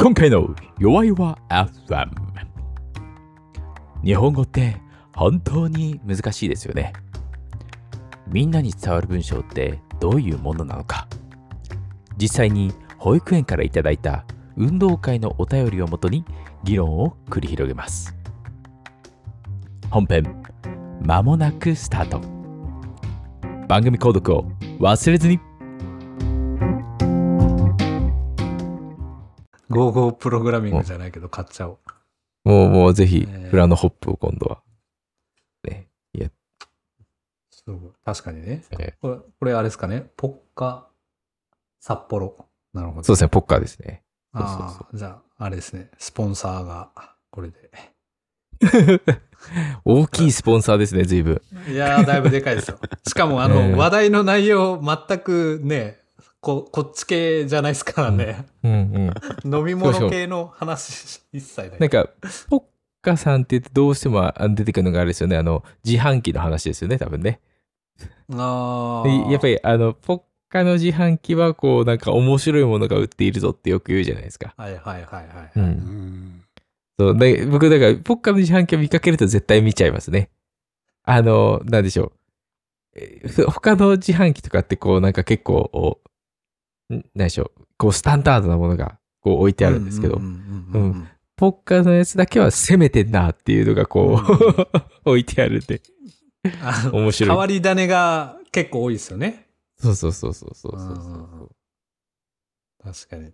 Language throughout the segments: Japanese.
今回の弱いは FM 日本語って本当に難しいですよね。みんなに伝わる文章ってどういうものなのか。実際に保育園からいただいた運動会のお便りをもとに議論を繰り広げます。本編まもなくスタート。番組購読を忘れずに。ゴーゴープログラミングじゃないけど買っちゃおう。もうもうぜひえーフラノホップを今度はねいやそう確かにね。えこれ、これあれですかね？ポッカ札幌。なるほど。そうですねポッカーですねああ、じゃあ、あれですね。スポンサーが、これで。大きいスポンサーですね随分いやー、だいぶでかいですよ。しかも、あの、えー話題の内容、全くね、こ、こっち系じゃないですからね。うんうん 飲み物系の話、一切ない。なんかポッカさんって言ってどうしてもあ出てくるのがあれですよね。あの自販機の話ですよね多分ね。あでやっぱり、りあのポッカの自販機はこうなんか面白いものが売っているぞってよく言うじゃないですか。はいはいはいはい。うはい。ん。そう。で僕だからポッカの自販機を見かけると絶対見ちゃいますね。あのなんでしょう。えー他の自販機とかってこうなんか結構何でしょうこうスタンダードなものがこう置いてあるんですけど、うんうんうんうんうんポッカのやつだけは攻めてんなっていうのがこう、置いてあるんで。面白い変わり種が結構多いですよね。そうそうそうそうそうそううんうんそううん確かに。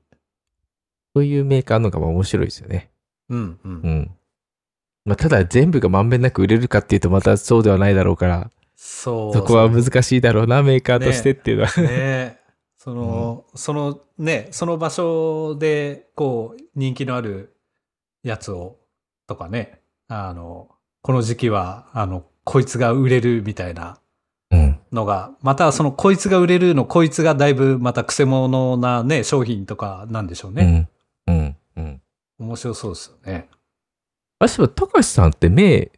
そういうメーカーの方が面白いですよね。うんうん。うん。まあ、ただ全部がまんべんなく売れるかっていうとまたそうではないだろうから、そう。そこは難しいだろうな、メーカーとしてっていうのは。ねその、そのね、その場所で、こう、人気のあるやつを、とかね、あの、この時期は、あの、こいつが売れるみたいなうん。のが、またそのこいつが売れるの、こいつがだいぶまた癖者なね、商品とかなんでしょううね。ん。うん。うん。面白そうですよね。あ、そういえば、高橋さんって目、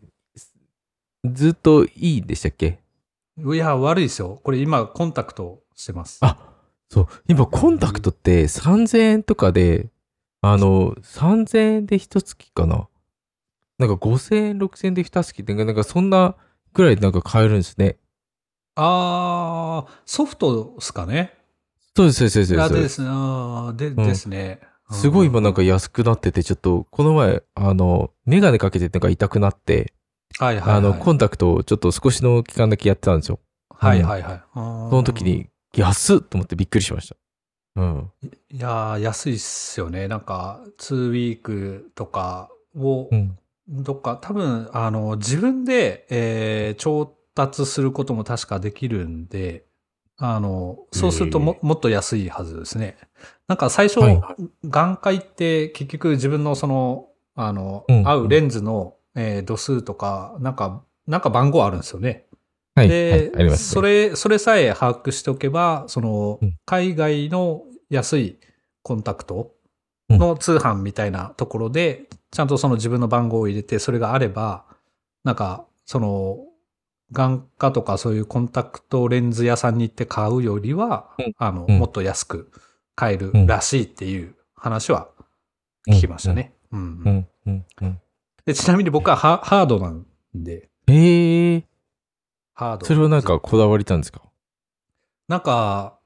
ずっといいんでしたっけ？いや、悪いですよ。これ今、コンタクトしてます。あそう。今、コンタクトって3000円とかで、あの、3000円で一月かな。なんか5000円、6000円で一月って、なんかそんなくらいなんか買えるんですね。あー、ソフトですかね。そうです、そうです、そうあですです。あーで、んですね。すごい今なんかうん安くなってて、ちょっと、この前、あの、メガネかけてなんか痛くなって、はいはい、はい。あの、コンタクトをちょっと少しの期間だけやってたんですよ。はいはいはい。そその時。に、安っと思ってびっくりしました。うん。いやー、安いっすよね。なんか、2ウィークとかをう、ん。どっか、多分、あの、自分で、えー調達することも確かできるんで、あの、そうするとも,、もっと安いはずですね。なんか最初、はい眼科って結局自分のその、あの、うん合うレンズの、えー度数とか、なんか、なんか番号あるんですよね。はい。で、はい、ね。それ、それさえ把握しておけば、そのうん、海外の安いコンタクトの通販みたいなところで、ちゃんとその自分の番号を入れて、それがあれば、なんか、その、眼科とかそういうコンタクトレンズ屋さんに行って買うよりは、うんあの、うんもっと安く買えるうんらしいっていう話は聞きましたね。うんうん、うん、うん。でちなみに僕はハハードなんで、へえ。ハード。それはなんかこだわりたんですか？なんか、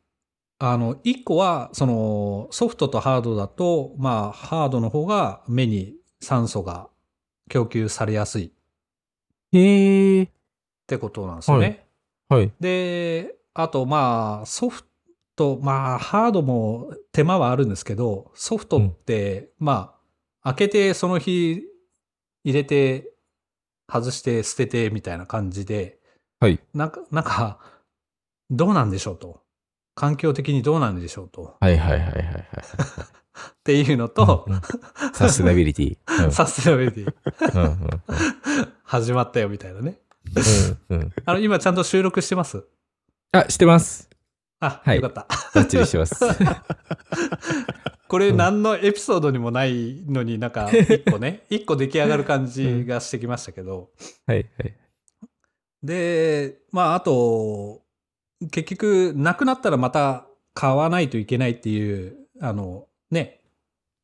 あの、一個は、その、ソフトとハードだと、まあ、ハードの方が目に酸素が供給されやすいっへえ。てことなんですよね。はい。で、あと、まあ、ソフト、まあ、ハードも手間はあるんですけど、ソフトって、まあ、開けてその日入れて、外して捨ててみたいな感じで、はい。なんか、なんか、どうなんでしょうと。環境的にどうなんでしょうと。はいはいはいはいはい。っていうのと、うんうんサステナビリティ。うんサステナビリティうんうん始まったよみたいなね。うんうんあの、今ちゃんと収録してます？あ、してます。あ、はいよかった。バッチリしてます。これうん何のエピソードにもないのになんか一個ね、一個出来上がる感じがしてきましたけど。はいはい。で、まああと、結局なくなったらまた買わないといけないっていう、あのね、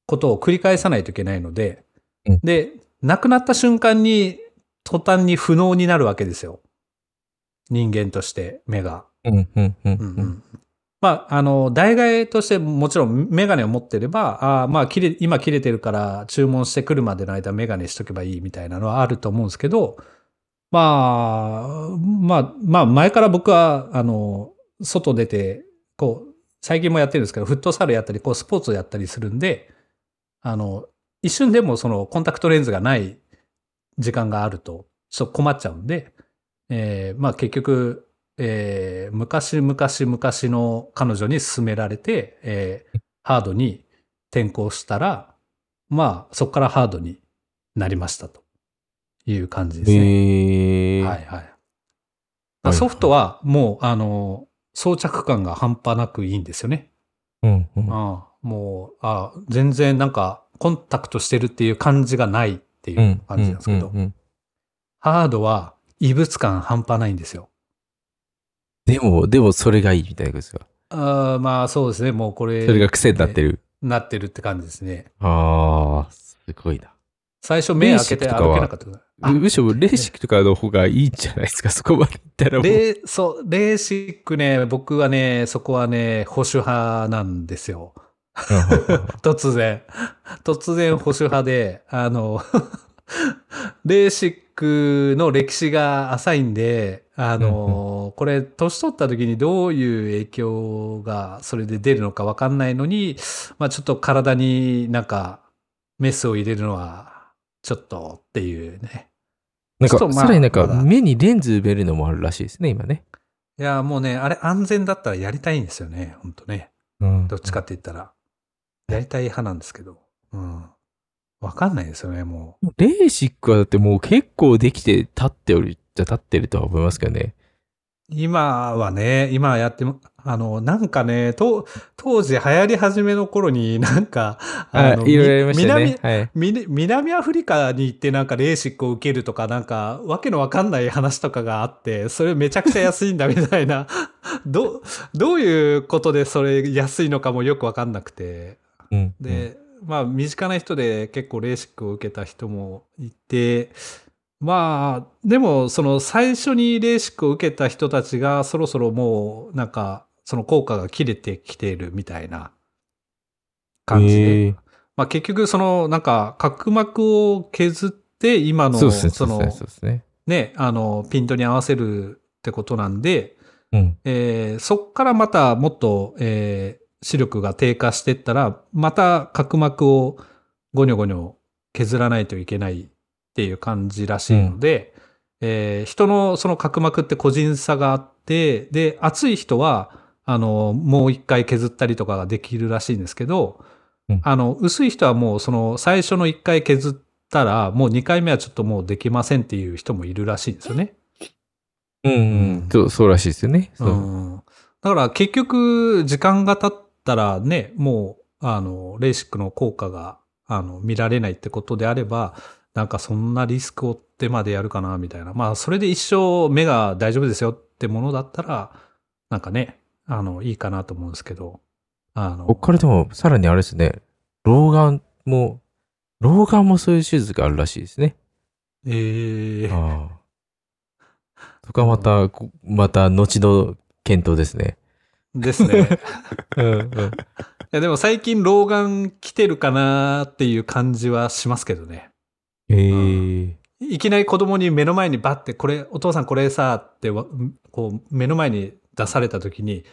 ことを繰り返さないといけないので、うんで、亡くなった瞬間に途端に不能になるわけですよ。人間として目が。まあ、あの、代替えとしてもちろんメガネを持ってれば、ああまあ、切れ、今切れてるから注文してくるまでの間メガネしとけばいいみたいなのはあると思うんですけど、まあ、まあ、まあ、前から僕は、あの、外出て、こう、最近もやってるんですけど、フットサルやったり、こう、スポーツをやったりするんで、あの、一瞬でもそのコンタクトレンズがない時間があると、ちょっと困っちゃうんで、えーまあ結局、えー昔々昔の彼女に勧められて、えーハードに転校したら、まあそこからハードになりましたと。いう感じですね。へえ。はいはい。ソフトはもう、あの、装着感が半端なくいいんですよね。うん、うん。ああもうあ全然なんかコンタクトしてるっていう感じがないっていううん感じなんですけど、ハードは異物感半端ないんですよ。でも、でもそれがいいみたいなことですか。ああまあそうですね、もうこれ。それが癖になってる。なってるって感じですね。ああ、すごいな。最初目開けて歩けなかったむしろレーシックとかの方がいいんじゃないですか、そこまでいったらもう。レーそう、レーシックね、僕はね、そこはね、保守派なんですよ。突然。突然保守派で、あの、レーシックの歴史が浅いんで、あの、これ、年取った時にどういう影響がそれで出るのかわかんないのに、まあちょっと体になんかメスを入れるのは、ちょっとっていうね。なんか、まあさらになんか目にレンズ埋めるのもあるらしいですね、今ね。いや、もうね、あれ安全だったらやりたいんですよね、本当ね。うんどっちかって言ったら。やりたい派なんですけど。うん。わかんないですよね、もレーシックはだってもう結構できて立っておるじゃ立ってるとは思いますけどね。う。今はね、今やっても、あの、なんかね、と当時流行り始めの頃に なんか、あ、のいろいろありました南ね。はい。み南アフリカに行ってなんかレーシックを受けるとかなんかわけのわかんない話とかがあって、それめちゃくちゃ安いんだみたいな、ど、どういうことでそれ安いのかもよくわかんなくて。うん、で、まあ身近な人で結構レーシックを受けた人もいて、まあ、でもその最初にレーシックを受けた人たちがそろそろもうなんかその効果が切れてきているみたいな感じで。まあ結局そのなんか角膜を削って今のそうですね、そそうのね、あのピントに合わせるってことなんで、うん。えーそっからまたもっと、えー視力が低下していったら、また角膜をゴニョゴニョ削らないといけないっていう感じらしいので、えー人のその角膜って個人差があって、で、厚い人は、あの、もう一回削ったりとかができるらしいんですけど、うんあの、薄い人はもうその最初の一回削ったら、もう二回目はちょっともうできませんっていう人もいるらしいんですよね。うん、うん。そう、そうらしいですよね。そう。うんだから結局、時間が経ったらね、もう、あの、レーシックの効果が、あの、見られないってことであれば、なんかそんなリスクを負ってまでやるかな、みたいな。まあ、それで一生目が大丈夫ですよってものだったら、なんかね、あの、いいかなと思うんですけど、あの、こっからでも、さらにあれですね、老眼も、老眼もそういう手術があるらしいですね。ええああ。とかまた、こまた、後の検討ですね。ですね。うん、うん。いやでも最近老眼来てるかなっていう感じはしますけどね。ええいきなり子供に目の前にバッて、これ、お父さんこれさ、ってわ、こう、目の前に出された時に、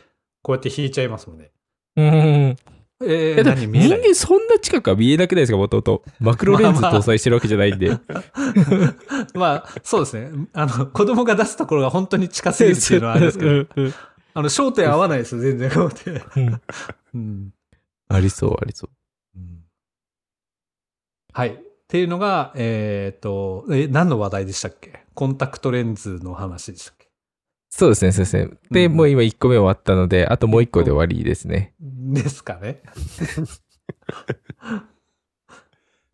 こうやって引いちゃいますもんね。うん。えいー、何見え人間そんな近くは見えなくないですか、もともと。マクロレンズまあまあ搭載してるわけじゃないんで。まあ、そうですね。あの、子供が出すところが本当に近すぎるっていうのはあるんですけど、うんうんあの、焦点合わないですよ、全然。こうやって うんうん。ありそう、ありそう。はい。っていうのが、えっ、と、え、何の話題でしたっけ？コンタクトレンズの話でしたっけ？そうですね、そうですね。で、うんもう今1個目終わったので、あともう1個で終わりですね。ですかね。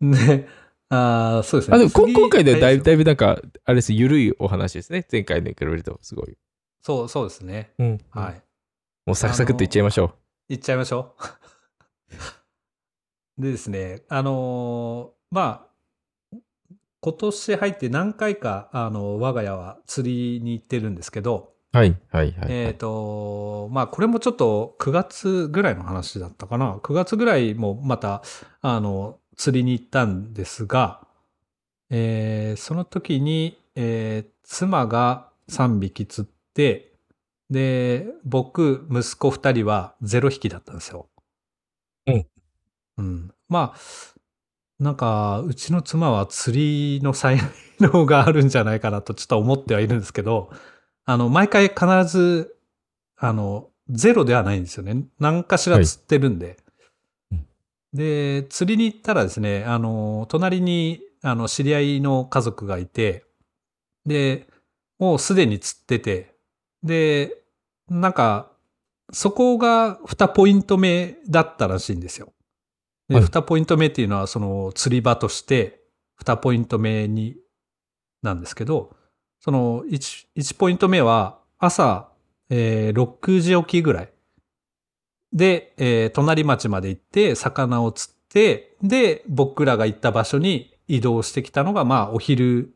ね。ああ、そうですね。あ、でも今回ではだいぶ、はいだいぶなんか、あれです、ゆるいお話ですね。前回に比べると、すごい。そう、そうですね。うん。はい。もうサクサクっといっちゃいましょ行っちゃいましょう。でですね、あのーまあ、今年入って何回か、あの、我が家は釣りに行ってるんですけど、はい、はい、はい。えっ、と、まあ、これもちょっと9月ぐらいの話だったかな。9月ぐらいもまた、あの、釣りに行ったんですが、えーその時に、えー妻が3匹釣って、で、僕、息子2人は0匹だったんですよ。うん。うん。まあ、なんか、うちの妻は釣りの才能があるんじゃないかなとちょっと思ってはいるんですけど、あの、毎回必ず、あの、ゼロではないんですよね。何かしら釣ってるんで。うんで、釣りに行ったらですね、あの、隣に、あの、知り合いの家族がいて、で、もうすでに釣ってて、で、なんか、そこが2ポイント目だったらしいんですよ。で、はい2ポイント目っていうのは、その釣り場として、2ポイント目に、なんですけど、その 1, 1ポイント目は朝、えー6時起きぐらいで、えー隣町まで行って魚を釣って、で、僕らが行った場所に移動してきたのが、まあお昼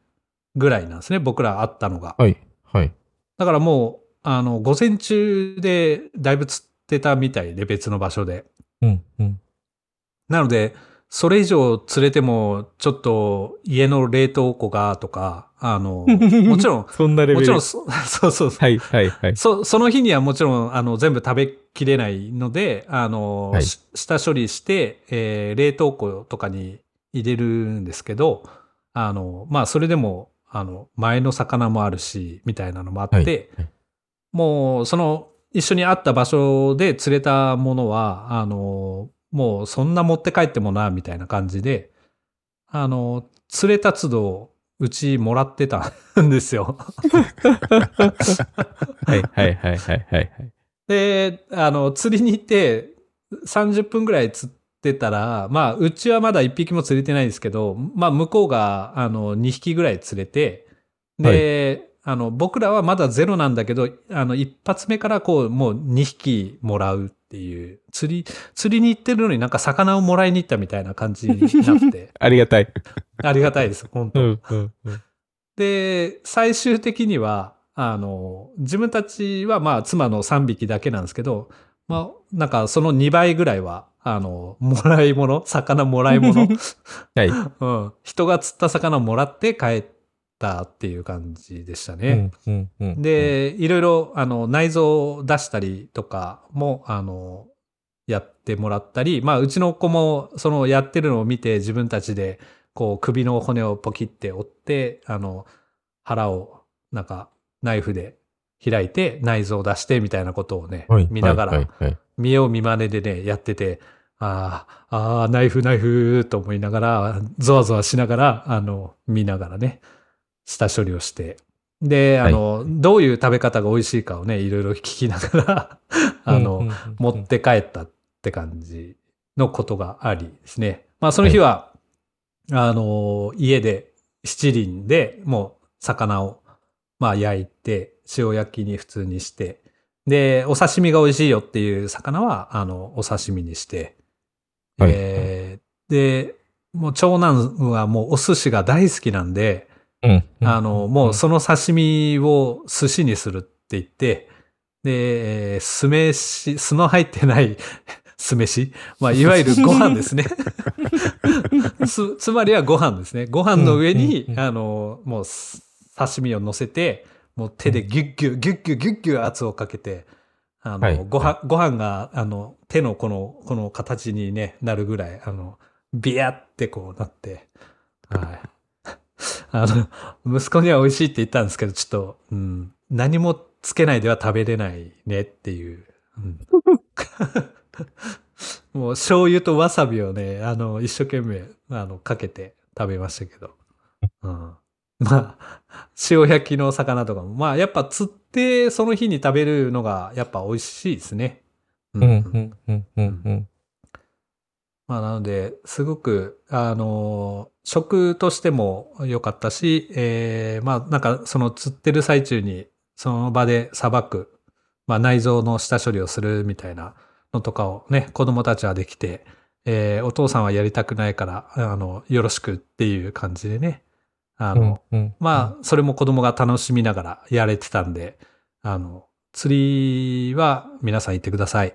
ぐらいなんですね。僕ら会ったのが。はい、はい。だからもう、あの、午前中でだいぶ釣ってたみたいで、別の場所で。うん、うん。なので、それ以上釣れても、ちょっと家の冷凍庫がとか、あの、もちろん、そんなレベル。もちろんそ、そうそうそう。はい、はい、はい。そその日にはもちろん、あの、全部食べきれないので、あの、はいし下処理して、えー冷凍庫とかに入れるんですけど、あの、まあ、それでも、あの、前の魚もあるし、みたいなのもあって、はいはいもう、その、一緒に会った場所で釣れたものは、あの、もうそんな持って帰ってもな、みたいな感じで、あの、釣れた都度、うちもらってたんですよ。はい、はい、はい、はい、はい。で、あの、釣りに行って、30分ぐらい釣ってたら、まあ、うちはまだ1匹も釣れてないですけど、まあ、向こうが、あの、2匹ぐらい釣れて、で、あの、僕らはまだゼロなんだけど、あの、一発目からこう、もう2匹もらうっていう、釣り、釣りに行ってるのになんか魚をもらいに行ったみたいな感じになって、ありがたい。ありがたいです、本当、うん、うん、うん。で、最終的には、あの、自分たちはまあ妻の3匹だけなんですけど、まあ、なんかその2倍ぐらいは、あの、もらい物、魚もらい物、はい。うん、人が釣った魚をもらって帰ったっていう感じでしたね。うん、うん、うん。で、いろいろ、あの、内臓を出したりとかも、あの、やってもらったり、まあ、うちの子も、その、やってるのを見て、自分たちで、こう、首の骨をポキって折って、あの、腹を、なんか、ナイフで開いて、内臓を出して、みたいなことをね、はい、見ながらはい、、はい。見よう見まねでね、やってて、ああ、ああ、ナイフ、ナイフ、と思いながら、ゾワゾワしながら、あの、見ながらね、下処理をして。で、あの、どういう食べ方が美味しいかをね、いろいろ聞きながら、あの、うん、うん持って帰ったって感じのことがありですね。まあ、その日は、あの、家で七輪でもう魚を、まあ、焼いて、塩焼きに普通にして、で、お刺身が美味しいよっていう魚は、あの、お刺身にして、はい。えーで、もう長男はもうお寿司が大好きなんで、うん。あの、もうその刺身を寿司にするって言って、で、えー酢飯、酢の入ってない 酢飯まあ、いわゆるご飯ですね。つ、つまりはご飯ですね。ご飯の上に、あの、もうす刺身を乗せて、もう手でギュッギュッ、ギュッギュッ、ギュッギュッ圧をかけて、あの、はいご飯、ご飯が、あの、手のこの、この形にね、なるぐらい、あの、ビヤってこうなって、はい。あの、息子には美味しいって言ったんですけど、ちょっと、うん、何もつけないでは食べれないねっていう。うん もう醤油とわさびをね、あの、一生懸命、あの、かけて食べましたけど。うん。まあ、塩焼きの魚とかも、まあ、やっぱ釣ってその日に食べるのが、やっぱ美味しいですね。うん、うん、うん、うん、うん。まあ、なので、すごく、あの、食としても良かったし、えーまあ、なんか、その釣ってる最中に、その場でさばく、まあ、内臓の下処理をするみたいなのとかをね、子供たちはできて、えーお父さんはやりたくないから、あの、よろしくっていう感じでね。あの、うんうんまあ、それも子供が楽しみながらやれてたんで、あの、釣りは皆さん行ってください。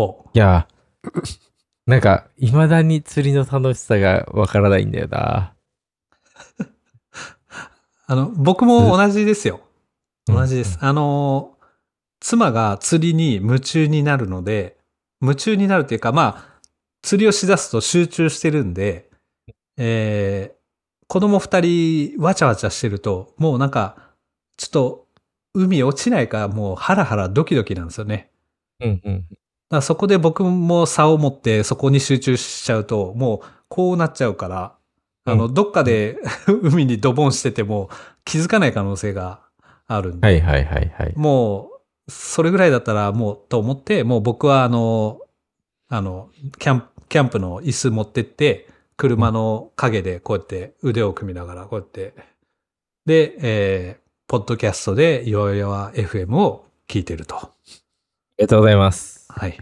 ほう。いや、なんか、未だに釣りの楽しさがわからないんだよな。あの、僕も同じですよ。うん同じです。あの、妻が釣りに夢中になるので、夢中になるというか、まあ、釣りをしだすと集中してるんで、えー子供二人わちゃわちゃしてると、もうなんか、ちょっと海落ちないか、もうハラハラドキドキなんですよね。うんうん。らそこで僕も差を持ってそこに集中しちゃうと、もうこうなっちゃうから、あの、うどっかで 海にドボンしてても気づかない可能性があるんで、はいはいはいはい。もう、それぐらいだったらもうと思って、もう僕はあの、あの、キャンプ、キャンプの椅子持ってって、車の陰でこうやって腕を組みながらこうやって、で、えー、ポッドキャストで弱々 FM を聞いてると。ありがとうございます。はい。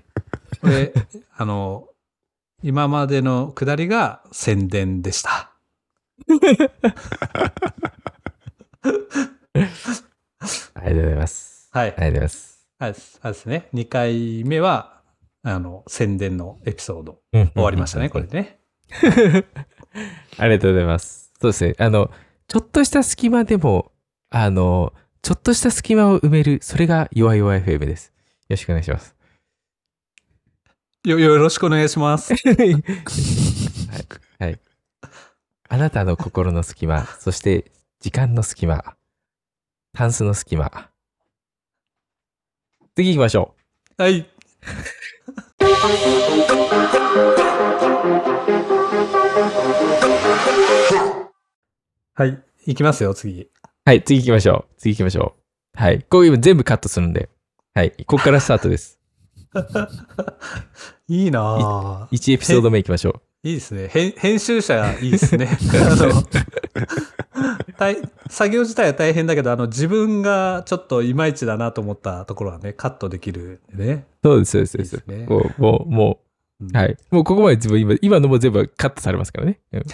これ、あの、今までのくだりが宣伝でした。ありがとうございます。はいあり。がとうございます。あれですね。2回目は、あの、宣伝のエピソード。終終わりましたね、これ。ね。ありがとうございます。そうですね。あの、ちょっとした隙間でも、あの、ちょっとした隙間を埋める、それが弱々 FM です。よろしくお願いします。よ、よろしくお願いします。はい。はい。あなたの心の隙間、そして時間の隙間、タンスの隙間。次行きましょはい。はい。いきますよ、次。う。はい、次行きましょう。次行きましょう。はい。こういう全部カットするんで。はい。ここからスタートです。いいなぁ。1エピソード目行きましょいいですね。編編集者いいですね。あの大作業自体は大変だけど、あの、自分がちょっといまいちだなと思ったところはね、カットできるね。う。そうです、そうです、そうです。いいですねもう、もう、もうんう、はい。もうここまで自分今、今のも全部カットされますからね。うん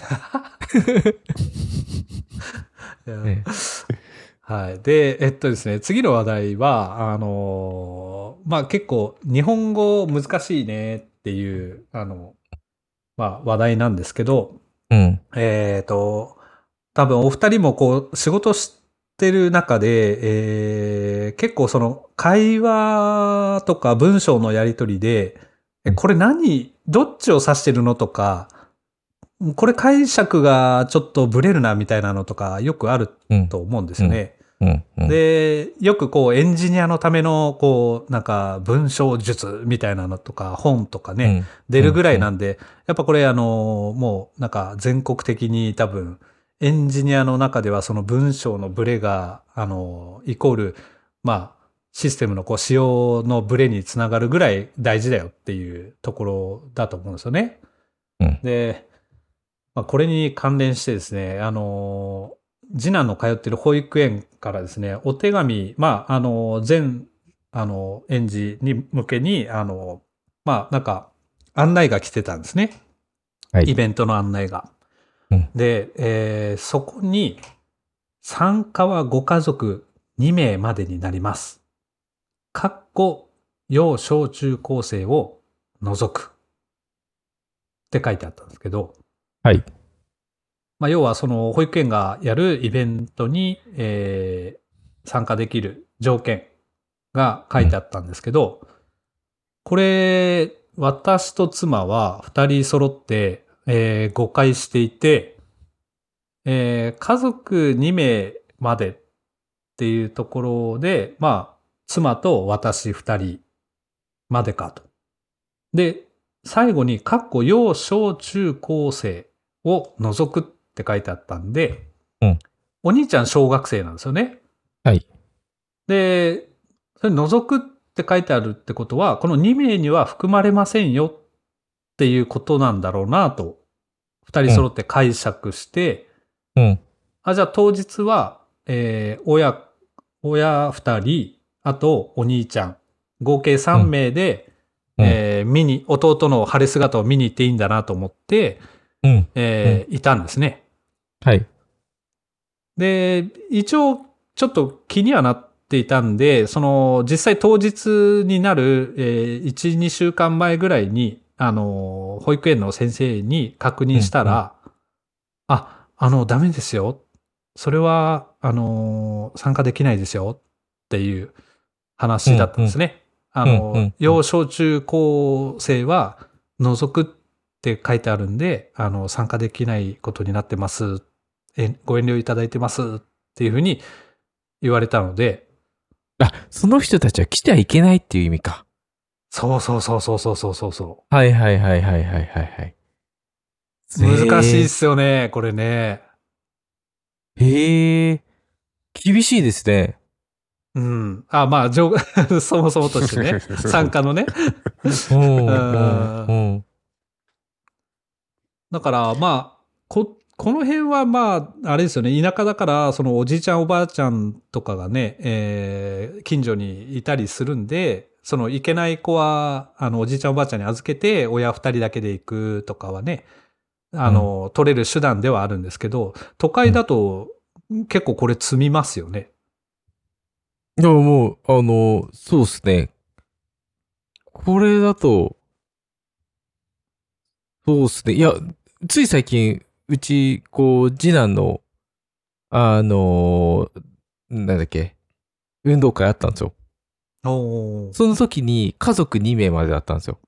いやねはい。で、えっとですね、次の話題は、あのーまあ結構日本語難しいねっていう、あの、まあ話題なんですけど、うん。えっ、と、多分お二人もこう仕事してる中で、えー結構その会話とか文章のやりとりで、えこれ何、どっちを指してるのとか、これ解釈がちょっとブレるなみたいなのとかよくあるうん。と思うんですよね。で、よくこうエンジニアのためのこうなんか文章術みたいなのとか本とかね、うん、出るぐらいなんで、やっぱこれあの、もうなんか全国的に多分、エンジニアの中ではその文章のブレが、あの、イコール、まあ、システムのこう仕様のブレにつながるぐらい大事だよっていうところだと思うんですよね。うんで、まあ、これに関連してですね、あの、次男の通ってる保育園からですね、お手紙、まあ、あの、全、あの、園児に向けに、あの、まあ、なんか、案内が来てたんですね。はいイベントの案内が。うんで、えーそこに、参加はご家族2名までになります。かっこ、幼小中高生を除く。って書いてあったんですけど、はい。まあ、要はその保育園がやるイベントに、えー参加できる条件が書いてあったんですけど、これ、私と妻は二人揃って、えー誤解していて、えー家族2名までっていうところで、まあ、妻と私二人までかと。で、最後に、かっこ幼小中高生を除くって書いてあったんで、うんお兄ちゃん小学生なんですよね。はい。で、それ除くって書いてあるってことは、この2名には含まれませんよっていうことなんだろうなと、二人揃って解釈して、うん。あ、じゃあ当日は、えー親、親二人、あとお兄ちゃん合計3名で、うんえー見に、弟の晴れ姿を見に行っていいんだなと思って、うん。えーいたんですね。はい。で、一応、ちょっと気にはなっていたんで、その、実際当日になる、えー1、2週間前ぐらいに、あの、保育園の先生に確認したら、あ、あの、ダメですよ。それは、あの、参加できないですよ。っていう話だったんですね。あうんうんうんの、幼小中高生は除くって書いてあるんで、あの、参加できないことになってます。えご遠慮いただいてますっていうふうに言われたので、あ、その人たちは来てはいけないっていう意味か。そうそうそうそうそうそうそうそはいはいはいはいはいはいはい。う。難しいっへすよね、これね。え。へえ。厳しいですね。うん。あ、まあ、上 そもそもとしてね、参加のね。うん。んうんうん。だから、まあ、こ、この辺はまあ、あれですよね、田舎だから、そのおじいちゃんおばあちゃんとかがね、えー近所にいたりするんで、その行けない子は、あの、おじいちゃんおばあちゃんに預けて、親二人だけで行くとかはね、あの、取れる手段ではあるんですけど、都会だと結構これ積みますよね。でももう、あの、そうっすね。これだと、そうっすね。いや、つい最近、うち、こう、次男の、あの、なんだっけ、運動会あったんですよ。おー。その時に家族2名までだったんですよ。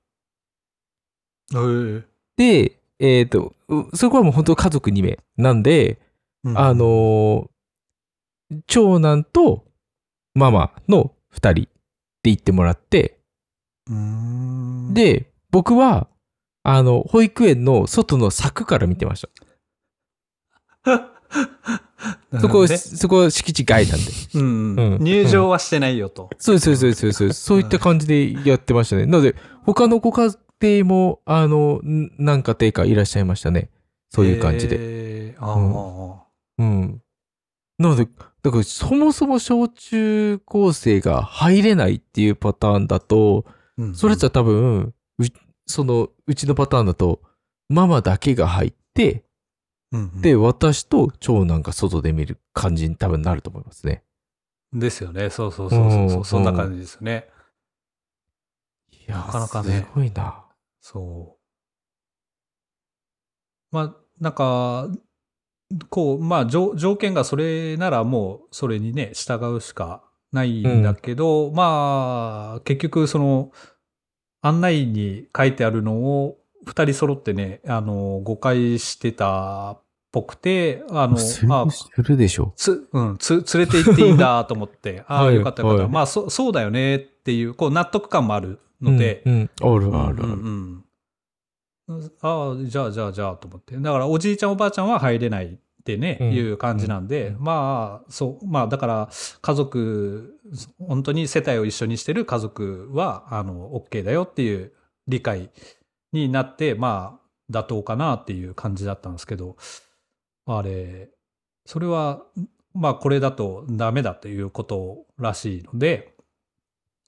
えー。で、えっ、と、うそこはもう本当家族2名。なんで、うん。あのー長男とママの2人って言ってもらって、で、僕は、あの、保育園の外の柵から見てました。そこ、ねそこ敷地外なんで。うんうん入場はしてないよと。そうそうそうそうです。そういった感じでやってましたね。なので、他のご家庭も、あの、ん何家庭かいらっしゃいましたね。そういう感じで。で。あうんあ、うん。なので、だからそもそも小中高生が入れないっていうパターンだと、うんそれじゃ多分、うその、うちのパターンだと、ママだけが入って、うんで、私と長男が外で見る感じに多分なると思いますね。ですよね。そうそうそうそうそうう。んそんな感じですよね。いやなかなかねすごいな。そう。まあ、なんか、こう、まあ、条条件がそれならもう、それにね、従うしかないんだけど、まあ、結局、その、案内に書いてあるのを、二人揃ってね、あの、誤解してたっぽくて、あの、するあするでしょ。つ、うん、つ、連れて行っていいんだと思って、ああ、はいよかったよかった。はいまあ、そ、そうだよねっていう、こう、納得感もあるので、うん、うんあるあるある。うんうんうんああ、じゃあじゃあじゃあと思って。だからおじいちゃんおばあちゃんは入れないってね、うんいう感じなんで、うん。まあ、そう、まあだから家族、本当に世帯を一緒にしてる家族は、あの、OK だよっていう理解になって、まあ、妥当かなっていう感じだったんですけど、あれ、それは、まあこれだとダメだということらしいので、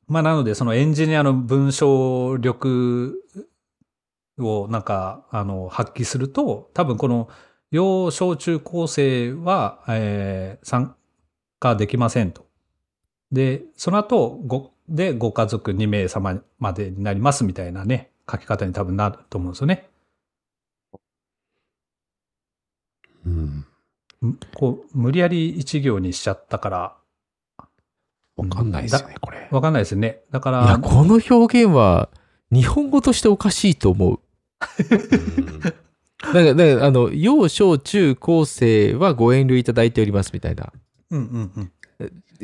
まあなのでそのエンジニアの文章力をなんか、あの、発揮すると、多分この幼小中高生は、えー参加できませんと。で、その後、ご、で、ご家族2名様までになりますみたいなね、書き方に多分なると思うんですよね。うん。んこう、無理やり一行にしちゃったから、わかんないですよね、これ。わかんないですよね。だかいや、ら、この表現は、日本語としておかしいと思う。うんだから、だからあの、幼小中高生はご遠慮いただいておりますみたいな。うんうんうん。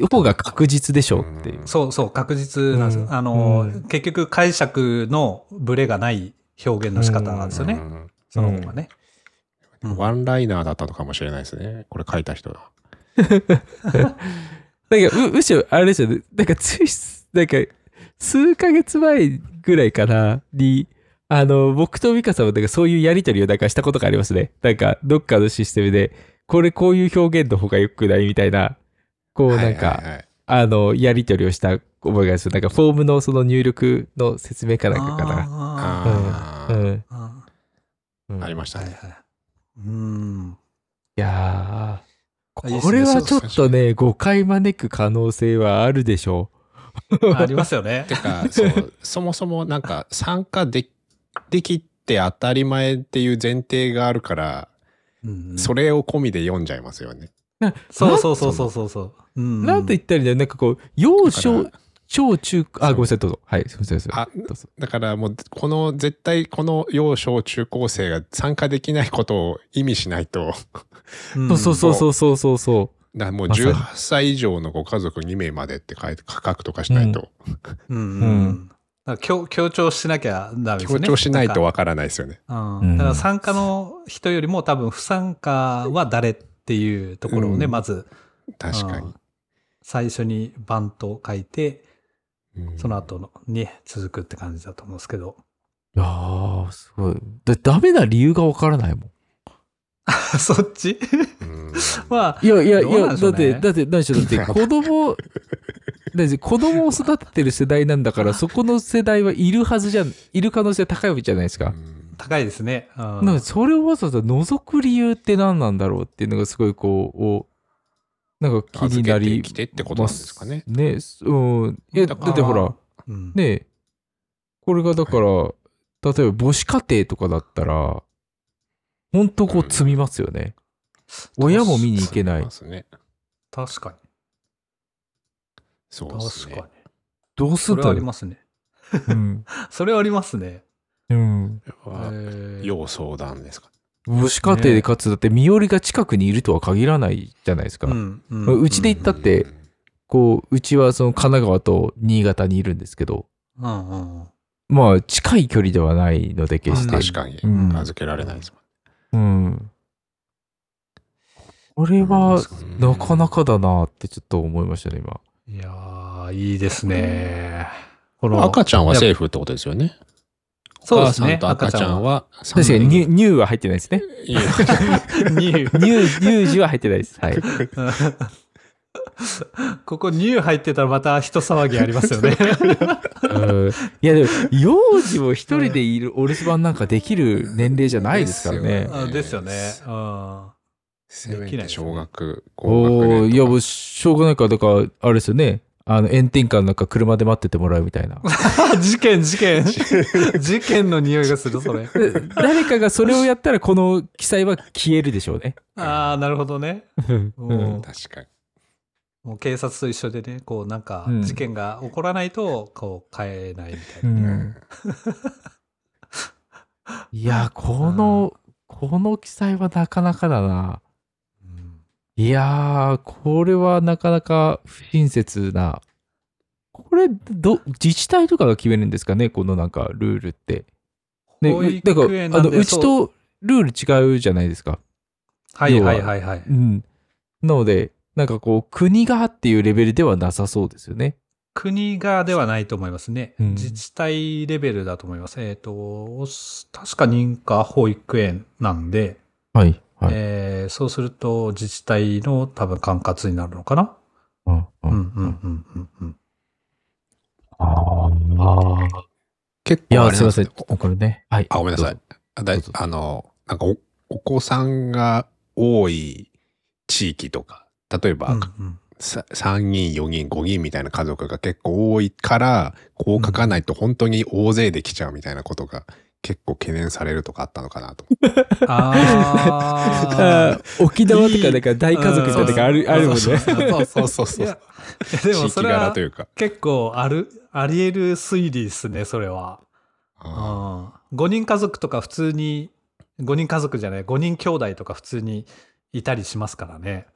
方が確実でしょうっていう。そうそう、確実なんですよ。うんあの、うん結局解釈のブレがない表現の仕方なんですよね。うんその方がね。うんワンライナーだったのかもしれないですね。これ書いた人が。なんか、む、むしろ、あれですよね。なんか、つい、なんか、数ヶ月前ぐらいからに、あの、僕と美香さんは、なんかそういうやりとりをなんかしたことがありますね。なんか、どっかのシステムで、これこういう表現の方が良くないみたいな、こうなんか、はいはいはいあの、やり取りをした覚えがする。なんか、フォームのその入力の説明かなんかかな。ああーうん。ーあうんありましたね。いはい。うん。いやこれはちょっとね、誤解招く可能性はあるでしょありますよね て。か、そう、そもそもなんか参加でできて当たり前っていう前提があるから、うんそれを込みで読んじゃいますよね。そうそうそうそうそうそう。うんう。なんて言ったらいいんだよ。なんかこう、幼だ少か、小中、あ、ごめんなさい、どうぞ。はい、すみません。あだからもう、この絶対この幼少中高生が参加できないことを意味しないと、うんそうそうそうそうそうそう。だもうまさに18歳以上のご家族2名までって書いて価格とかしないと、うんううんん。だから強強調しなきゃダメですね。強調しないとんわからないですよね。かうんうんだから参加の人よりも多分不参加は誰っていうところをね、うんまず、確かにうん。最初にバンと書いて、うんその後のに続くって感じだと思うんですけど。いやー、すごい。だダメな理由がわからないもん。そっち？うん。まあ、いやいやいや、だって、だって、何でしょう、だって子供、だって子供を育ててる世代なんだから、そこの世代はいるはずじゃん、いる可能性高いわけじゃないですか。高いですね。うん。なんかそれをわざわざ除く理由って何なんだろうっていうのがすごいこう、おなんか気になり預けてきてってことなんですかね。ね。うん。いや、だってほら、うん。ねこれがだから、例えば母子家庭とかだったら、本当こう積みますよね。親も見に行けないま。すね。確かに。そうですね確かに。。どうすそれはあんだろう。りますね。うん。それはありますね。うん。要相談ですか。母子家庭でかつ、だって身寄りが近くにいるとは限らないじゃないですか。うんうんうちで行ったって、こう、うちはその神奈川と新潟にいるんですけど、うんうんうんまあ、近い距離ではないので、決まあして。確かにうん預けられないですもん。うん。これは、うんなかなかだなってちょっと思いましたね、今。いやー、いいですね。この赤ちゃんはセーフってことですよね。そうですね赤ちゃんは確かに乳、乳は入ってないですね。いや乳乳、乳児は入ってないです。はい。ここ乳入ってたらまた人騒ぎありますよね。うんいや、でも、幼児を一人でいるお留守番なんかできる年齢じゃないですからね。あですよね。うんせめて小学、お高学ーいや、もう、しょうがないから、だから、あれですよね。あの、炎天下の中、車で待っててもらうみたいな。事件、事件。事件の匂いがする、それ。で誰かがそれをやったら、この記載は消えるでしょうね。ああ、なるほどね。うんうん確かに。もう警察と一緒でね、こうなんかうん事件が起こらないと、こう変えないみたいな。うん いや、この、この記載はなかなかだな。うんいやー、これはなかなか不親切な。これ、ど、自治体とかが決めるんですかねこのなんかルールって。ねかあの、うちとルール違うじゃないですか。はいはいはいはい。うん。なので、なんかこう、国がっていうレベルではなさそうですよね。国がではないと思いますね。うん自治体レベルだと思います。えっ、と、確か認可保育園なんで、はい。はい。えーそうすると自治体の多分管轄になるのかな？うん。ううんうんうんうんうん。ああ。結いや、構あれなんすいません。よこれね。はい。あ、ごめんなさいあの、なんかお、お子さんが多い地域とか、例えば、うんうんさ3人、4人、5人みたいな家族が結構多いから、こう書かないと本当に大勢できちゃうみたいなことが結構懸念されるとかあったのかなと。あ あー 沖縄とかなんか大家族みたいなのがある、うんあるもんね。そうそうそうそう。でもそれは柄というか。結構ある、あり得る推理ですね、それは。あうん、5人家族とか普通に、5人家族じゃない、5人兄弟とか普通にいたりしますからね。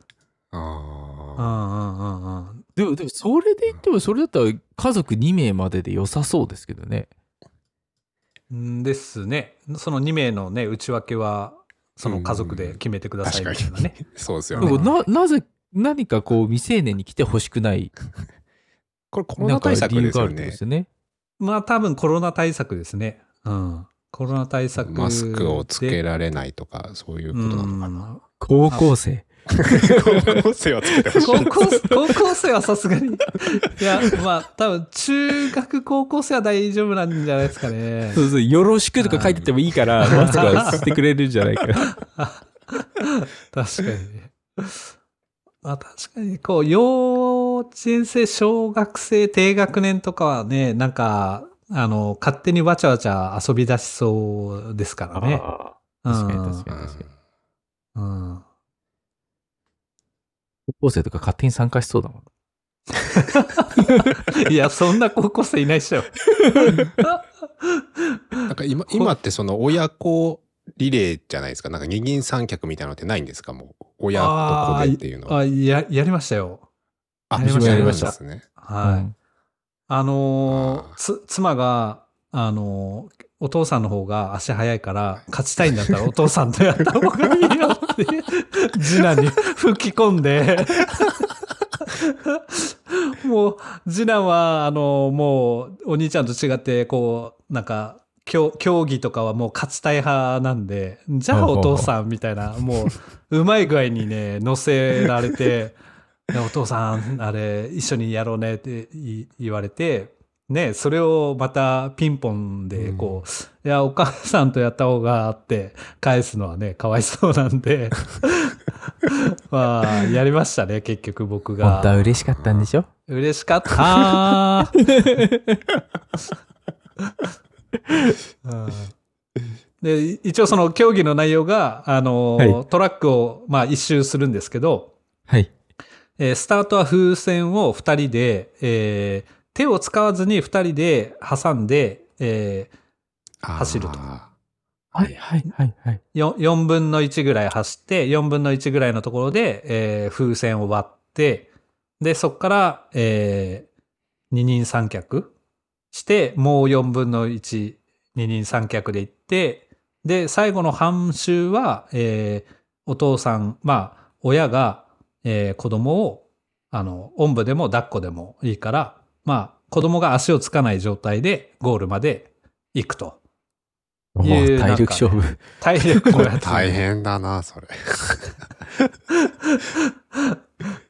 あんうんうんうん。でも、でもそれで言っても、それだったら家族2名までで良さそうですけどね。んですね。その2名のね、内訳は、その家族で決めてくだー。さいみたいなね。。そうですよでね。もな、なぜ、何かこう未成年に来てほしくない、これコロナ対策ですよね。でね。まあ多分コロナ対策ですね。うん。コロナ対策で。マスクをつけられないとか、そういうことなのかな。うん高校生。高校生はつけてほしい。高校、高校生はさすがに。いや、まあ、多分、中学、高校生は大丈夫なんじゃないですかね。そうそう、よろしくとか書いててもいいから、マスクはしてくれるんじゃないか。確かに。まあ確かに、こう、幼稚園生、小学生、低学年とかはね、なんか、あの、勝手にわちゃわちゃ遊び出しそうですからね。確かに確かに確かに。うん。高校生とか勝手に参加しそうだもん。いや、そんな高校生いないっしょ。なんか今、今ってその親子リレーじゃないですか？なんか二人三脚みたいなのってないんですか？もう。親と子でっていうのは。あ、や、やりましたよ。あやりましたやりましたですね。はい。うんあのーあーつ、妻が、あのーお父さんの方が足早いから、勝ちたいんだったらお父さんとやった方がいいよって、次男に吹き込んで、もう、次男は、あのもう、お兄ちゃんと違って、こう、なんか、競技とかはもう勝ちたい派なんで、じゃあお父さんみたいな、もう、うまい具合にね、乗せられて、お父さん、あれ、一緒にやろうねって言われて、ね、それをまたピンポンで、こう、いや、お母さんとやった方があって、返すのはね、かわいそうなんで、まあ、やりましたね、結局僕が。本当は嬉しかったんでしょ？嬉しかった。で、一応その競技の内容が、あの、はい。トラックを、まあ一周するんですけど、はい。えースタートは風船を2人で、えー手を使わずに2人で挟んで、え走ると。あはい。はいはいはい。4, 4分の1ぐらい走って、4分の1ぐらいのところで、えー風船を割って、で、そこから、えー二人三脚して、もう4分の1、二人三脚で行って、で、最後の半周は、えーお父さん、まあ、親が、えー子供を、あの、おんぶでも抱っこでもいいから、まあ、子供が足をつかない状態でゴールまで行くと。もういう体力勝負。体力をやって大変だな、それ。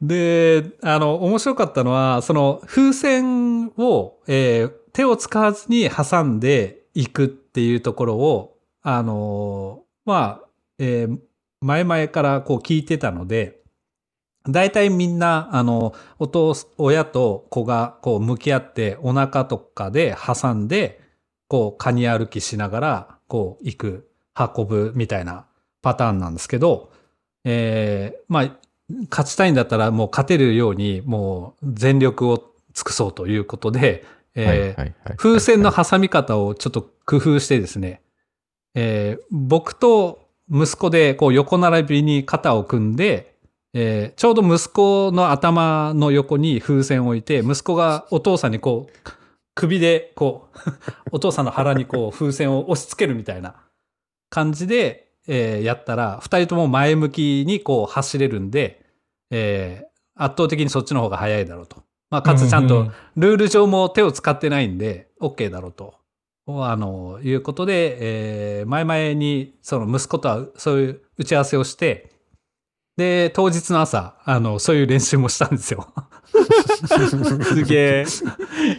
で、あの、面白かったのは、その風船を、えー手を使わずに挟んでいくっていうところを、あのーまあ、えー前々からこう聞いてたので、大体みんな、あの、お父、親と子がこう向き合ってお腹とかで挟んで、こう、カニ歩きしながら、こう、行く、運ぶみたいなパターンなんですけど、えーまあ、勝ちたいんだったらもう勝てるようにもう全力を尽くそうということで、え風船の挟み方をちょっと工夫してですね、えー僕と息子でこう横並びに肩を組んで、えーちょうど息子の頭の横に風船を置いて、息子がお父さんにこう、首でこう、お父さんの腹にこう風船を押し付けるみたいな感じで、えーやったら、二人とも前向きにこう走れるんで、えー圧倒的にそっちの方が早いだろうと。まあ、かつちゃんとルール上も手を使ってないんで、OK だろうと。あの、いうことで、えー前々に、その息子とはそういう打ち合わせをして、で、当日の朝、あの、そういう練習もしたんですよ。すげえ。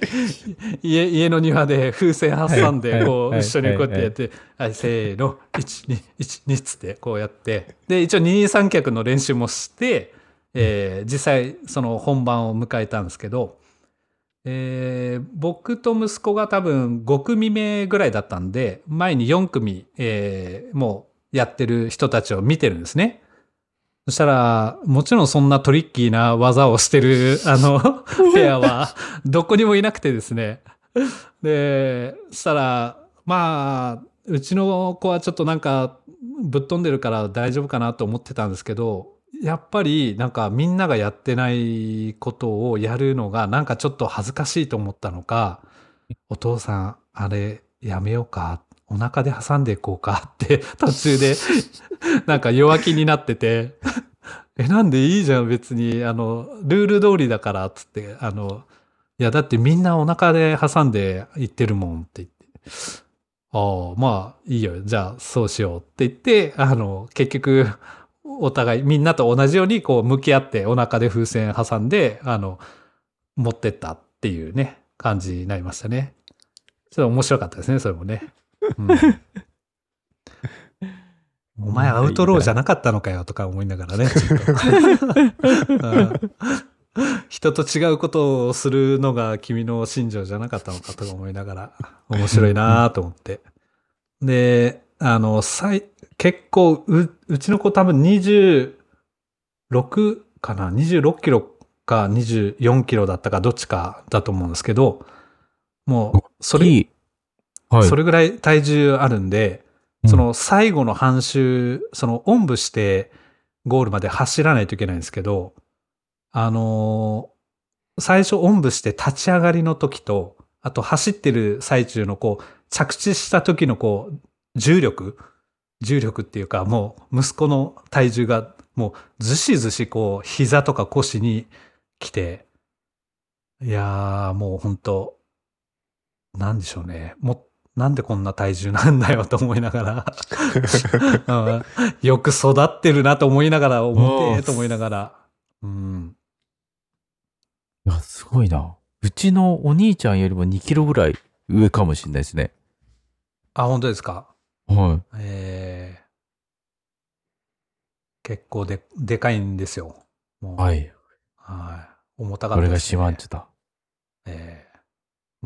家、家の庭で風船挟んで、はいこう、はい一緒にこうやってやって、はい、せーの、1、2、1、2つってこうやって、で、一応二人三脚の練習もして、えー実際、その本番を迎えたんですけど、えー僕と息子が多分5組目ぐらいだったんで、前に4組、えーもうやってる人たちを見てるんですね。そしたら、もちろんそんなトリッキーな技をしてる、あの、ペアは、どこにもいなくてですね。で、そしたら、まあ、うちの子はちょっとなんか、ぶっ飛んでるから大丈夫かなと思ってたんですけど、やっぱりなんかみんながやってないことをやるのがなんかちょっと恥ずかしいと思ったのか、お父さん、あれやめようか。お腹で挟んでいこうかって 途中で なんか弱気になってて、え、なんでいいじゃん別に、あの、ルール通りだからっつって、あの、いやだってみんなお腹で挟んでいってるもんって言って、ああ、まあいいよ。じゃあそうしようって言って、あの、結局、お互いみんなと同じようにこう向き合ってお腹で風船挟んで、あの、持ってったっていうね、感じになりましたね。ちょっと面白かったですね、それもね。お前アウトローじゃなかったのかよとか思いながらね。人と違うことをするのが君の信条じゃなかったのかとか思いながら、面白いなと思って。で、あの、さい結構う、うちの子多分26かな ?26 キロか24キロだったかどっちかだと思うんですけど、もう、それ、いい。はい。それぐらい体重あるんで、その最後の半周、そのおんぶしてゴールまで走らないといけないんですけど、あのー最初おんぶして立ち上がりの時と、あと走ってる最中のこう、着地した時のこう、重力重力っていうか、もう息子の体重がもうずしずしこう、膝とか腰に来て、いやーもう本当なんでしょうね。もなんでこんな体重なんだよと思いながら、うんよく育ってるなと思いながら、重てえと思いながら、うん。いや、すごいな。うちのお兄ちゃんよりも2キロぐらい上かもしれないですね。あ、本当ですか？はえー、結構で、でかいんですよ。はい。はい。重たかこれがったです、ね。シマンチュだ。えーもう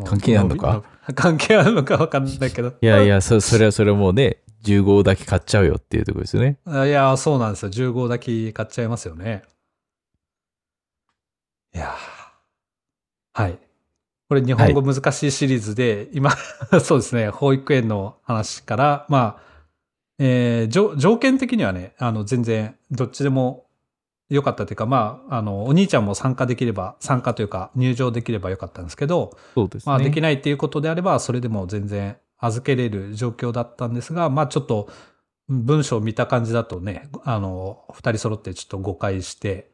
関係あんのか？関係あるのかわかんないけど。いやいや、そそれはそれはもうね、10号だけ買っちゃうよっていうところですよね。あいや、そうなんですよ。10号だけ買っちゃいますよね。いやーはい。これ日本語難しいシリーズで、今、そうですね、保育園の話から、まあ、えー条条件的にはね、あの、全然、どっちでも良かったというか、まあ、あの、お兄ちゃんも参加できれば、参加というか、入場できればよかったんですけど、そうですね。まあ、できないっていうことであれば、それでも全然預けれる状況だったんですが、まあ、ちょっと文章を見た感じだとね、あの、二人揃ってちょっと誤解して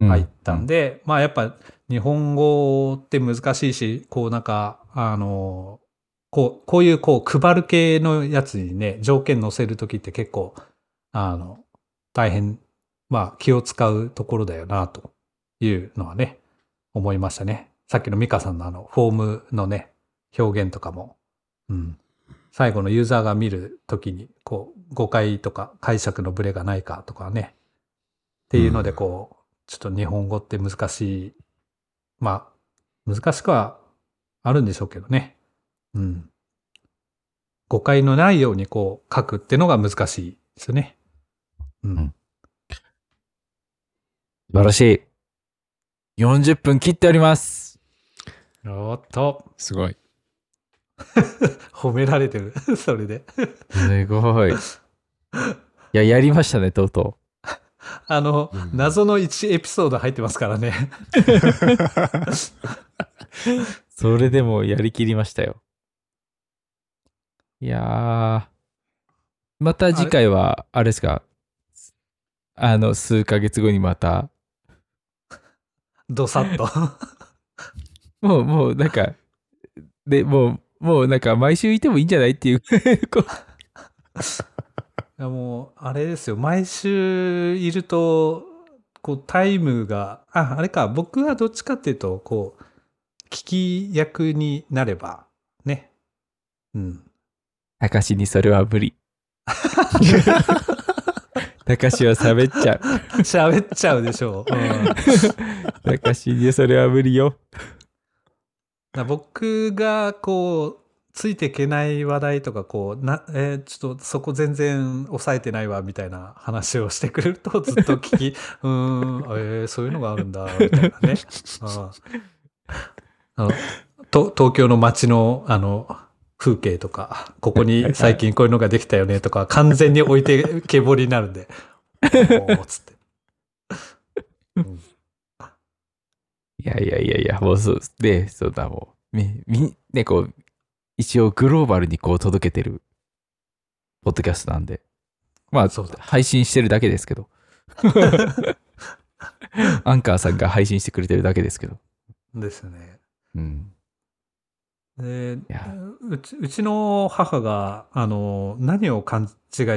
入ったんで、まあ、やっぱ日本語って難しいし、こうなんか、あの、こう、こういうこう配る系のやつにね、条件載せるときって結構、あの、大変、まあ気を使うところだよな、というのはね、思いましたね。さっきのミカさんのあの、フォームのね、表現とかも、うん。最後のユーザーが見るときに、こう、誤解とか解釈のブレがないかとかね。っていうので、こう、ちょっと日本語って難しい。まあ、難しくはあるんでしょうけどね。うん。誤解のないようにこう書くってのが難しいですよね。うん。うん素晴らしい。40分切っております。おっと、すごい。褒められてる。それで。すごい。いや、やりましたね、とうとあの、うん謎の1エピソード入ってますからね。う。それでもやりきりましたよ。いやー。また次回は、あれですか？あの、数ヶ月後にまた、どさっと。もう、もう、なんか、で、もう、もうなんか毎週いてもいいんじゃないっていう。こういやもう、あれですよ。毎週いると、こう、タイムが、あ、あれか、僕はどっちかっていうと、こう、聞き役になれば、ね。うん。たかしにそれは無理。たかしは喋っちゃう。喋っちゃうでしょう。うんたかしにそれは無理よ。だ僕がこうついていけない話題とかこうな、えーちょっとそこ全然抑えてないわみたいな話をしてくれるとずっと聞き うーん、えーそういうのがあるんだみたいなね。うんあのと東京の街のあの風景とかここに最近こういうのができたよねとか完全に置いてけぼりになるんで。おーつって。いやいやいやいや、もうそう、で、そうだ、もう、み、み、ね、こう、一応グローバルにこう届けてる、ポッドキャストなんで、まあ、そうだ配信してるだけですけど。アンカーさんが配信してくれてるだけですけど。ですね。うん。でやうちうちの母があの何を勘違い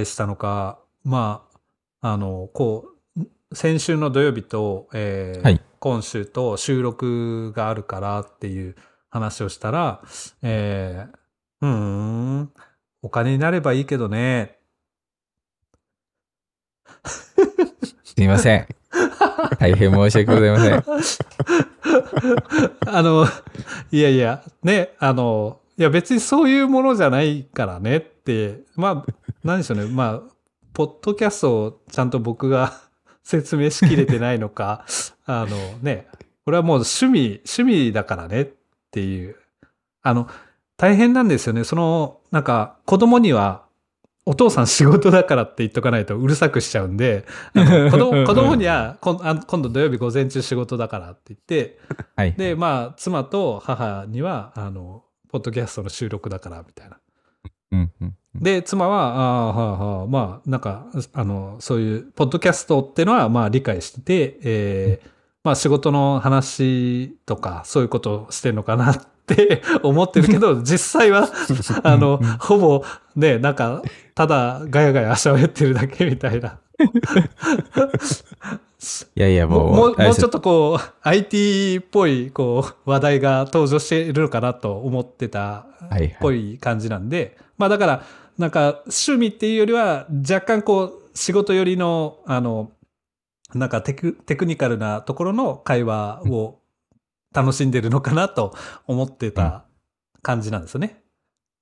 したのかまああの、こう、先週の土曜日と、えーはい今週と収録があるからっていう話をしたら、えーうーん、お金になればいいけどね。すいません。大変申し訳ございません。あの、いやいや、ね、あの、いや別にそういうものじゃないからねって、まあ、何でしょうね、まあ、ポッドキャストをちゃんと僕が 説明しきれてないのか、あのね、これはもう趣味、趣味だからねっていう、あの、大変なんですよね。その、なんか、子供には、お父さん仕事だからって言っとかないとうるさくしちゃうんで、子供子供には今度土曜日午前中仕事だからって言って、はい。で、まあ、妻と母には、あの、ポッドキャストの収録だから、みたいな。うんうんで、妻は、ああ、はあ、はあ、まあ、なんか、あの、そういう、ポッドキャストってのは、まあ、理解してて、えーまあ、仕事の話とか、そういうことをしてんのかなって思ってるけど、実際は、あの、ほぼ、ね、なんか、ただ、ガヤガヤ喋ってるだけみたいな。いやいや、もう、もう、もうちょっと。とこう、IT っぽい、こう、話題が登場しているのかなと思ってたはいはいっぽい感じなんで、まあだから、なんか、趣味っていうよりは、若干こう、仕事寄りの、あの、なんかテクテクニカルなところの会話を楽しんでるのかなと思ってた感じなんですよね。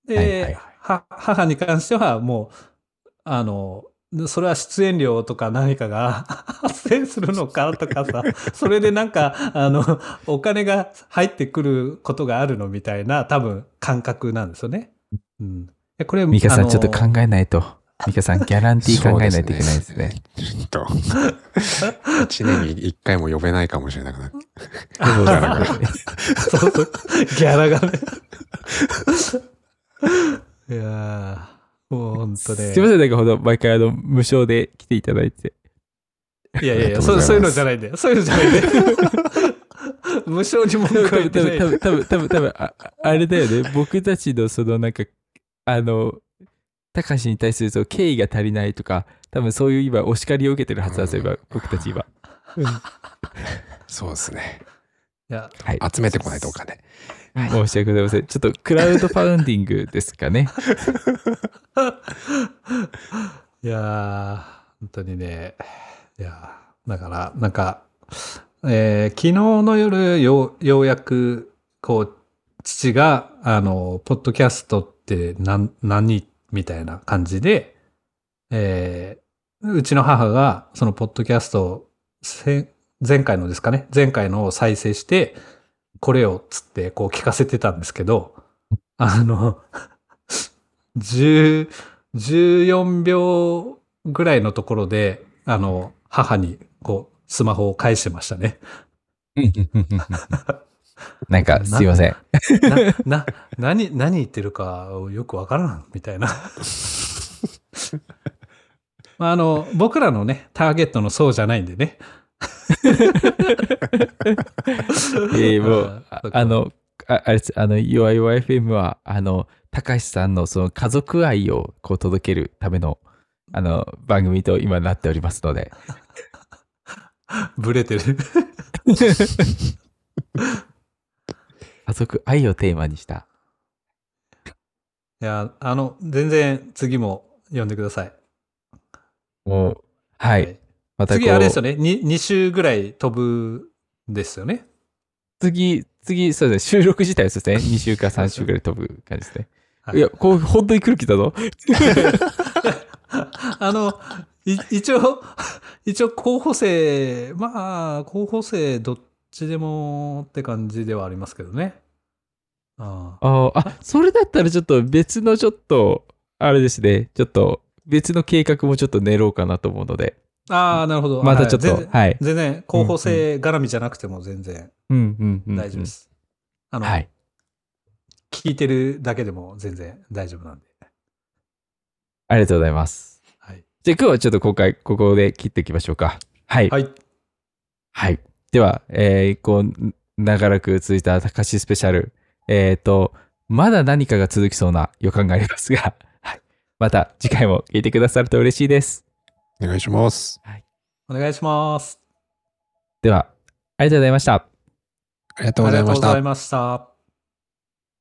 で、はいはいはいは母に関してはもう、あの、それは出演料とか何かが 発生するのかとかさ、それでなんか、あの、お金が入ってくることがあるのみたいな多分感覚なんですよね。うん。えこれ、ミカさん、ちょっと考えないと。ミカさん、ギャランティー考えないといけないですね。ちょっと、一年に一回も呼べないかもしれなくなる。そうそうそう。ギャラがね。いやー、もうほんとね。すいません、なんかほど、毎回あの、無償で来ていただいて。いやいやいや、そうそういうのじゃないんだよ。そういうのじゃないんだよ。無償に文句は多分、多分、言ってない。多分、多分、多分、多分、ああれだよね。僕たちのそのなんか、あの、高橋に対するその敬意が足りないとか、多分そういう今、お叱りを受けてるはずなんですよ、今、僕たち今。そうですね。いや、はい。集めてこないとお金。申し訳ございません。ちょっとクラウドファウンディングですかね。いやー、本当にね。いやーだから、なんか、えー昨日の夜、よう、ようやく、こう、父が、あの、ポッドキャストって何、何みたいな感じで、えーうちの母が、そのポッドキャストを、前回のですかね、前回のを再生して、これをつって、こう聞かせてたんですけど、あの、10 14秒ぐらいのところで、あの、母に、こう、スマホを返してましたね。なんか、すいません。な、な、何、何言ってるかよくわからん、みたいな。まあ、あの、僕らのね、ターゲットのそうじゃないんでね。えーもう、あの、ああれあの、YYFM は、あの、高橋さんのその家族愛をこう届けるための、あの、番組と今なっておりますので、ブレてる。家族愛をテーマにした。いや、あの、全然次も読んでください。もう、はい。またこう次あれですよね。2, 2週ぐらい飛ぶんですよね。次、次、そうですね、収録自体はそうですね、2週か3週ぐらい飛ぶ感じですね。はいいや、こう、本当に来る気だぞ。あの、い一応、一応候補生、まあ、候補生どっちでもって感じではありますけどね。あああそれだったらちょっと別のちょっと、あれですね、ちょっと別の計画もちょっと練ろうかなと思うので、あー、なるほど。またちょっと、はい全然はい。全然、候補生絡みじゃなくても全然うんうんうん。大丈夫で。す。あの、はい。聞いてるだけでも全然大丈夫なんで。ありがとうございます。はい。じゃあ今日はちょっと今回ここで切っていきましょうか。はい。はい。はい。では、えー、こう、長らく続いた高橋スペシャル。えっ、と、まだ何かが続きそうな予感がありますが、はい。また次回も聞いてくださると嬉しいです。お願いします。お願いします。では、ありがとうございました。ありがとうございましたありがとうござい。ました。